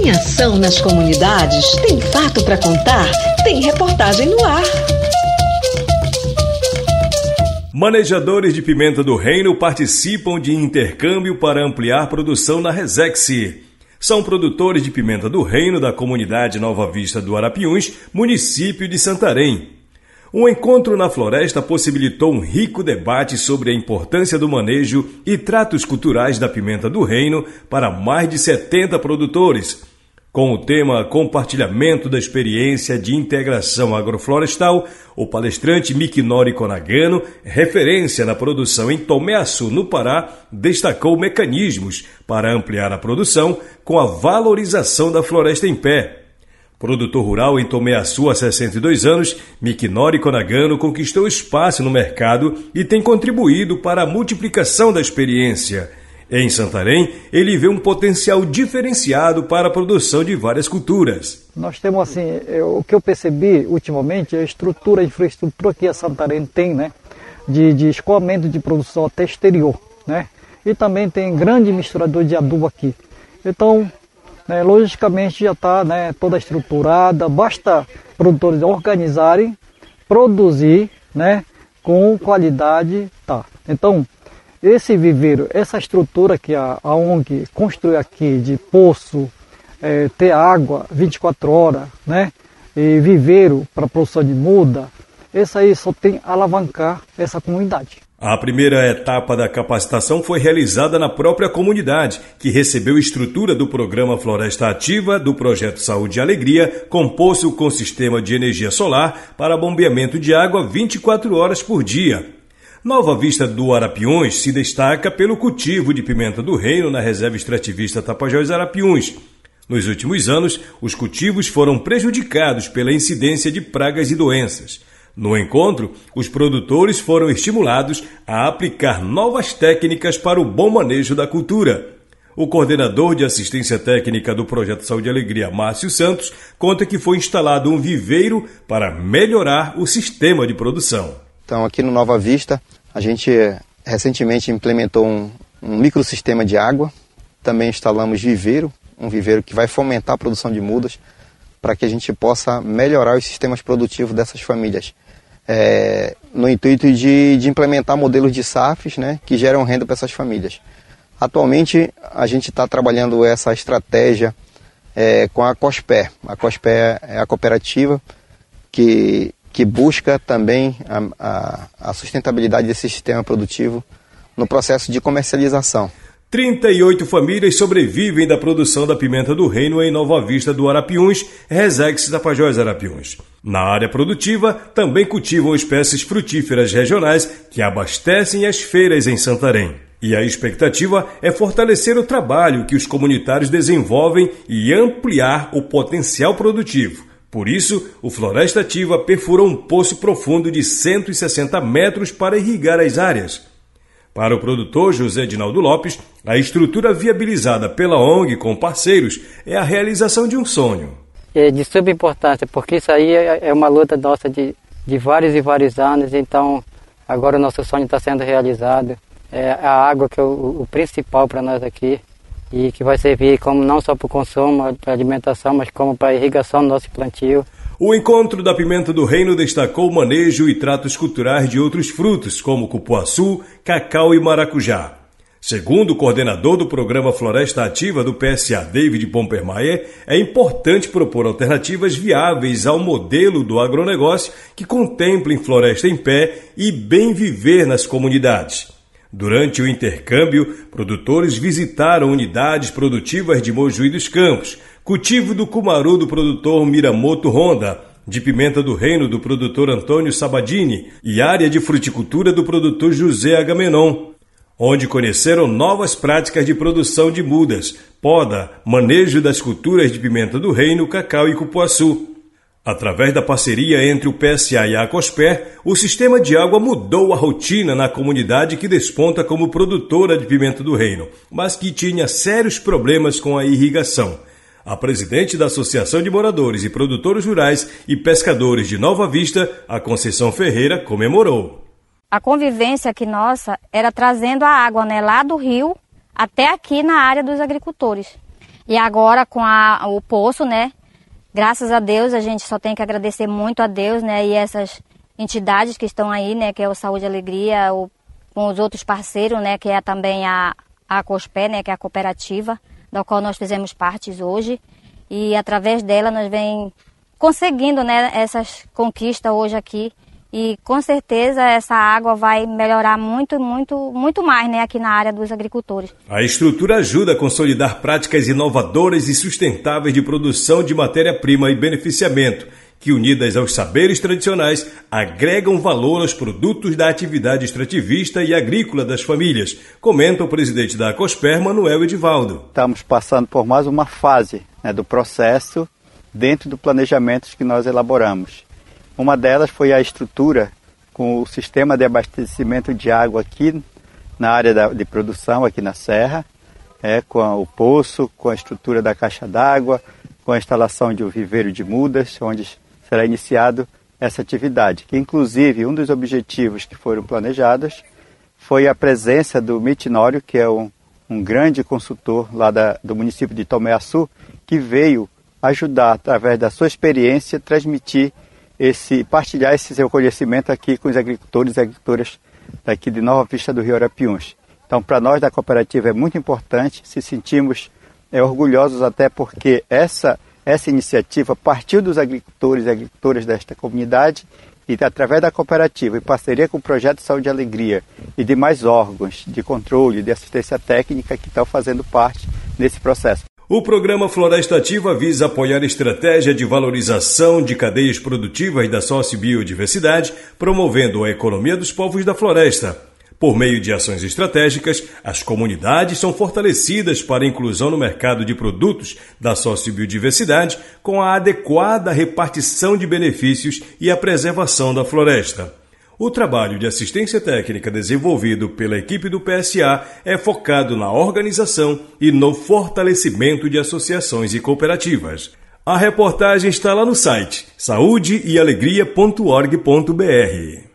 Tem ação nas comunidades? Tem fato para contar? Tem reportagem no ar. Manejadores de pimenta do reino participam de intercâmbio para ampliar produção na Resex. São produtores de pimenta do reino da comunidade Nova Vista do Arapiuns, município de Santarém. Um encontro na floresta possibilitou um rico debate sobre a importância do manejo e tratos culturais da pimenta do reino para mais de 70 produtores. Com o tema Compartilhamento da Experiência de Integração Agroflorestal, o palestrante Mikinori Konagano, referência na produção em Tomeaçu, no Pará, destacou mecanismos para ampliar a produção com a valorização da floresta em pé Produtor rural em Tomeaçu há 62 anos, Mikinori Konagano conquistou espaço no mercado e tem contribuído para a multiplicação da experiência. Em Santarém, ele vê um potencial diferenciado para a produção de várias culturas. Nós temos assim, eu, o que eu percebi ultimamente é a estrutura, a infraestrutura que a Santarém tem, né, de, de escoamento de produção até exterior, né, e também tem grande misturador de adubo aqui. Então, né, logicamente já está né, toda estruturada, basta produtores organizarem, produzir né, com qualidade. Tá. Então, esse viveiro, essa estrutura que a, a ONG construiu aqui de poço, é, ter água 24 horas, né, e viveiro para produção de muda, esse aí só tem alavancar essa comunidade. A primeira etapa da capacitação foi realizada na própria comunidade, que recebeu estrutura do programa Floresta Ativa do projeto Saúde e Alegria, composto com sistema de energia solar para bombeamento de água 24 horas por dia. Nova Vista do Arapiuns se destaca pelo cultivo de pimenta do reino na reserva extrativista Tapajós Arapiuns. Nos últimos anos, os cultivos foram prejudicados pela incidência de pragas e doenças. No encontro, os produtores foram estimulados a aplicar novas técnicas para o bom manejo da cultura. O coordenador de assistência técnica do Projeto Saúde e Alegria, Márcio Santos, conta que foi instalado um viveiro para melhorar o sistema de produção. Então, aqui no Nova Vista, a gente recentemente implementou um, um microsistema de água. Também instalamos viveiro, um viveiro que vai fomentar a produção de mudas para que a gente possa melhorar os sistemas produtivos dessas famílias. É, no intuito de, de, implementar modelos de SAFs né, que geram renda para essas famílias. Atualmente, a gente está trabalhando essa estratégia é, com a COSPER. A COSPER é a cooperativa que, que busca também a, a, a sustentabilidade desse sistema produtivo no processo de comercialização. 38 famílias sobrevivem da produção da pimenta do reino em Nova Vista do Arapiuns, Resex Tapajós Arapiuns. Na área produtiva, também cultivam espécies frutíferas regionais que abastecem as feiras em Santarém. E a expectativa é fortalecer o trabalho que os comunitários desenvolvem e ampliar o potencial produtivo. Por isso, o Floresta Ativa perfurou um poço profundo de 160 metros para irrigar as áreas. Para o produtor José Dinaldo Lopes, a estrutura viabilizada pela ONG com parceiros é a realização de um sonho. É de suma importância, porque isso aí é, é uma luta nossa de, de vários e vários anos, então agora o nosso sonho está sendo realizado. É a água que é o, o principal para nós aqui e que vai servir como não só para o consumo, para alimentação, mas como para irrigação do nosso plantio. O encontro da Pimenta do Reino destacou o manejo e tratos culturais de outros frutos, como cupuaçu, cacau e maracujá. Segundo o coordenador do programa Floresta Ativa do PSA, David Pompermayer, é importante propor alternativas viáveis ao modelo do agronegócio que contemplem floresta em pé e bem viver nas comunidades. Durante o intercâmbio, produtores visitaram unidades produtivas de Mojuí dos Campos, Cultivo do cumaru do produtor Miramoto Honda, de pimenta do reino do produtor Antônio Sabadini e área de fruticultura do produtor José Agamenon, onde conheceram novas práticas de produção de mudas, poda, manejo das culturas de pimenta do reino, cacau e cupuaçu. Através da parceria entre o PSA e a Acosper, o sistema de água mudou a rotina na comunidade que desponta como produtora de pimenta do reino, mas que tinha sérios problemas com a irrigação. A presidente da Associação de Moradores e Produtores Rurais e Pescadores de Nova Vista, a Conceição Ferreira, comemorou. A convivência aqui nossa era trazendo a água né, lá do rio até aqui na área dos agricultores. E agora com a, o poço, né? Graças a Deus, a gente só tem que agradecer muito a Deus, né? E essas entidades que estão aí, né? Que é o Saúde e Alegria, o, com os outros parceiros, né? Que é também a, a COSPé, né? Que é a cooperativa, da qual nós fizemos parte hoje. E através dela nós vem conseguindo, né? Essas conquistas hoje aqui e com certeza essa água vai melhorar muito, muito, muito mais né, aqui na área dos agricultores. A estrutura ajuda a consolidar práticas inovadoras e sustentáveis de produção de matéria-prima e beneficiamento, que unidas aos saberes tradicionais agregam valor aos produtos da atividade extrativista e agrícola das famílias, comenta o presidente da Acosper, Manuel Edivaldo. Estamos passando por mais uma fase né, do processo dentro do planejamento que nós elaboramos. Uma delas foi a estrutura com o sistema de abastecimento de água aqui na área da, de produção, aqui na Serra, é, com a, o poço, com a estrutura da caixa d'água, com a instalação de um viveiro de mudas, onde será iniciado essa atividade. Que, inclusive, um dos objetivos que foram planejados foi a presença do Mitinório, que é um, um grande consultor lá da, do município de Tomé Açu, que veio ajudar, através da sua experiência, transmitir esse partilhar esse seu conhecimento aqui com os agricultores e agricultoras daqui de Nova Vista do Rio Arapiuns. Então, para nós da cooperativa é muito importante, se sentimos é, orgulhosos até porque essa, essa iniciativa partiu dos agricultores e agricultoras desta comunidade e através da cooperativa, em parceria com o Projeto Saúde e Alegria e demais órgãos de controle, de assistência técnica que estão fazendo parte desse processo. O programa Floresta Ativa visa apoiar a estratégia de valorização de cadeias produtivas da sociobiodiversidade, promovendo a economia dos povos da floresta. Por meio de ações estratégicas, as comunidades são fortalecidas para a inclusão no mercado de produtos da sociobiodiversidade com a adequada repartição de benefícios e a preservação da floresta. O trabalho de assistência técnica desenvolvido pela equipe do PSA é focado na organização e no fortalecimento de associações e cooperativas. A reportagem está lá no site saúdeealegria.org.br.